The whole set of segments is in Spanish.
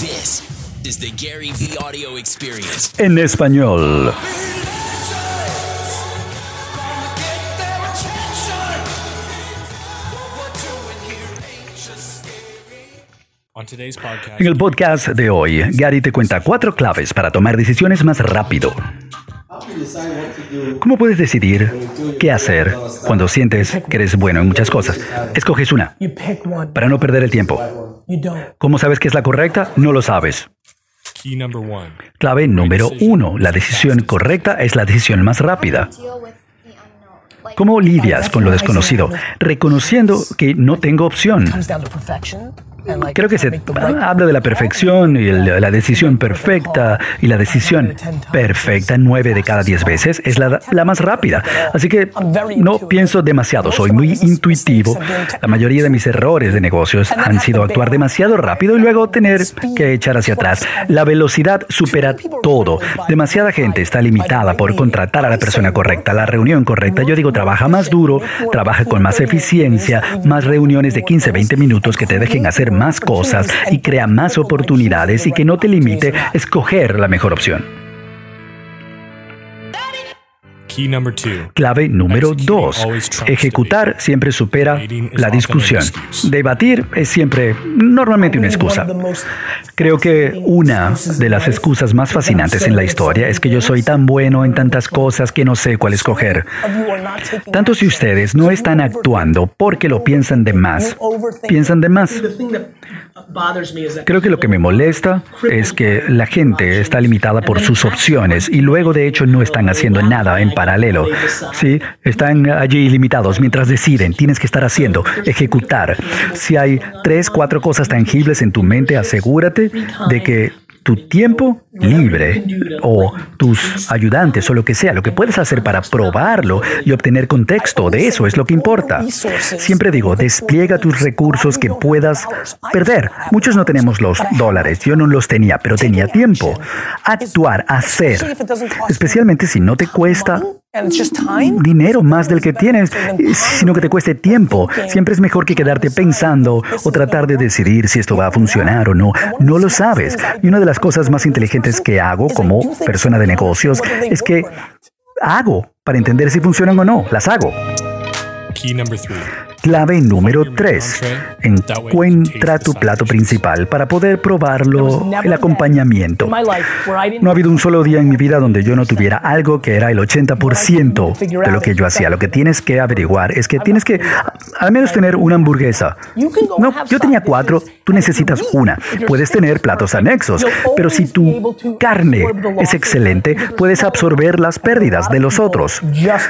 This is the Gary V audio experience. En español. En el podcast de hoy, Gary te cuenta cuatro claves para tomar decisiones más rápido. ¿Cómo puedes decidir qué hacer cuando sientes que eres bueno en muchas cosas? Escoges una para no perder el tiempo. ¿Cómo sabes que es la correcta? No lo sabes. Clave número uno. La decisión correcta es la decisión más rápida. ¿Cómo lidias con lo desconocido? Reconociendo que no tengo opción. Creo que se right habla de la perfección y la decisión perfecta y la decisión perfecta nueve de cada diez veces es la, la más rápida. Así que no pienso demasiado, soy muy intuitivo. La mayoría de mis errores de negocios han sido actuar demasiado rápido y luego tener que echar hacia atrás. La velocidad supera todo. Demasiada gente está limitada por contratar a la persona correcta, la reunión correcta. Yo digo, trabaja más duro, trabaja con más eficiencia, más reuniones de 15, 20 minutos que te dejen hacer más cosas y crea más oportunidades y que no te limite escoger la mejor opción. Key number two. Clave número dos. Ejecutar siempre supera la discusión. Debatir es siempre normalmente una excusa. Creo que una de las excusas más fascinantes en la historia es que yo soy tan bueno en tantas cosas que no sé cuál escoger. Tanto si ustedes no están actuando porque lo piensan de más, piensan de más. Creo que lo que me molesta es que la gente está limitada por sus opciones y luego de hecho no están haciendo nada en paralelo. Sí, están allí limitados mientras deciden, tienes que estar haciendo, ejecutar. Si hay tres, cuatro cosas tangibles en tu mente, asegúrate de que tu tiempo libre o tus ayudantes o lo que sea, lo que puedes hacer para probarlo y obtener contexto, de eso es lo que importa. Siempre digo, despliega tus recursos que puedas perder. Muchos no tenemos los dólares, yo no los tenía, pero tenía tiempo. Actuar, hacer, especialmente si no te cuesta dinero más del que tienes, eh, sino que te cueste tiempo. Siempre es mejor que quedarte pensando o tratar de decidir si esto va a funcionar o no. No lo sabes. Y una de las cosas más inteligentes que hago como persona de negocios es que hago para entender si funcionan o no. Las hago. Clave número 3. Encuentra tu plato principal para poder probarlo, el acompañamiento. No ha habido un solo día en mi vida donde yo no tuviera algo que era el 80% de lo que yo hacía. Lo que tienes que averiguar es que tienes que al menos tener una hamburguesa. No, yo tenía cuatro, tú necesitas una. Puedes tener platos anexos, pero si tu carne es excelente, puedes absorber las pérdidas de los otros.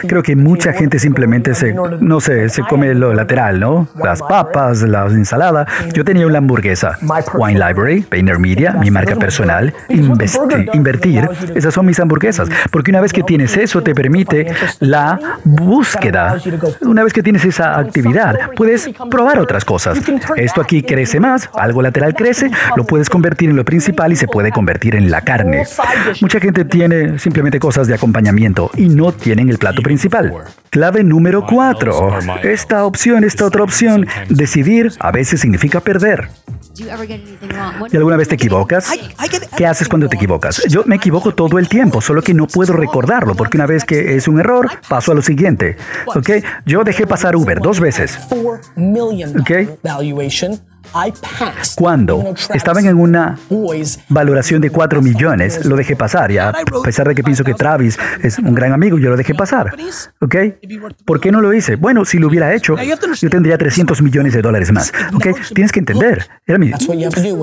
Creo que mucha gente simplemente se, no sé, se come lo lateral, ¿no? Las papas, la ensalada. Yo tenía una hamburguesa. Wine Library, Painter Media, mi marca personal, investi- invertir, esas son mis hamburguesas. Porque una vez que tienes eso, te permite la búsqueda. Una vez que tienes esa actividad, puedes probar otras cosas. Esto aquí crece más, algo lateral crece, lo puedes convertir en lo principal y se puede convertir en la carne. Mucha gente tiene simplemente cosas de acompañamiento y no tienen el plato principal. Clave número cuatro. Esta opción, esta otra opción, decidir a veces significa perder. ¿Y alguna vez te equivocas? ¿Qué haces cuando te equivocas? Yo me equivoco todo el tiempo, solo que no puedo recordarlo, porque una vez que es un error, paso a lo siguiente. ¿Ok? Yo dejé pasar Uber dos veces. four Cuando estaban en una valoración de 4 millones, lo dejé pasar. Ya, a pesar de que pienso que Travis es un gran amigo, yo lo dejé pasar. ¿Ok? ¿Por qué no lo hice? Bueno, si lo hubiera hecho, yo tendría 300 millones de dólares más. ¿Ok? Tienes que entender. Era mi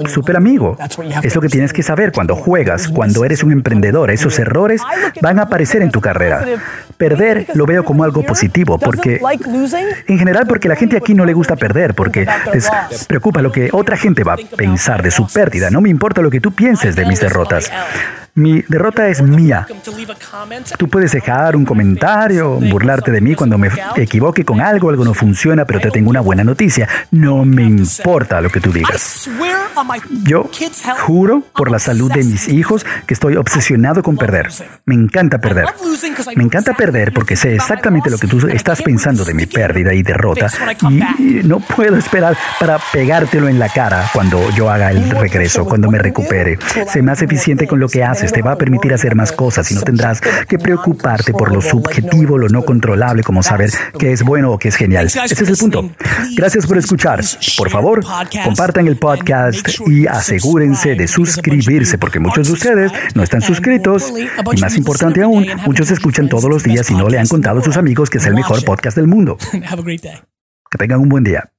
super amigo. Es lo que tienes que saber cuando juegas, cuando eres un emprendedor. Esos errores van a aparecer en tu carrera. Perder lo veo como algo positivo, porque en general porque la gente aquí no le gusta perder, porque les preocupa lo que otra gente va a pensar de su pérdida. No me importa lo que tú pienses de mis derrotas. Mi derrota es mía. Tú puedes dejar un comentario, burlarte de mí cuando me equivoque con algo, algo no funciona, pero te tengo una buena noticia. No me importa lo que tú digas. Yo juro por la salud de mis hijos que estoy obsesionado con perder. Me encanta perder. Me encanta perder porque sé exactamente lo que tú estás pensando de mi pérdida y derrota y no puedo esperar para pegártelo en la cara cuando yo haga el regreso, cuando me recupere. Sé más eficiente con lo que haces, te va a permitir hacer más cosas y no tendrás que preocuparte por lo subjetivo, lo no controlable, como saber qué es bueno o qué es genial. Ese es el punto. Gracias por escuchar. Por favor, compartan el podcast y asegúrense de suscribirse porque muchos de ustedes no están suscritos y más importante aún, muchos escuchan todos los días y no le han contado a sus amigos que es el mejor podcast del mundo. Que tengan un buen día.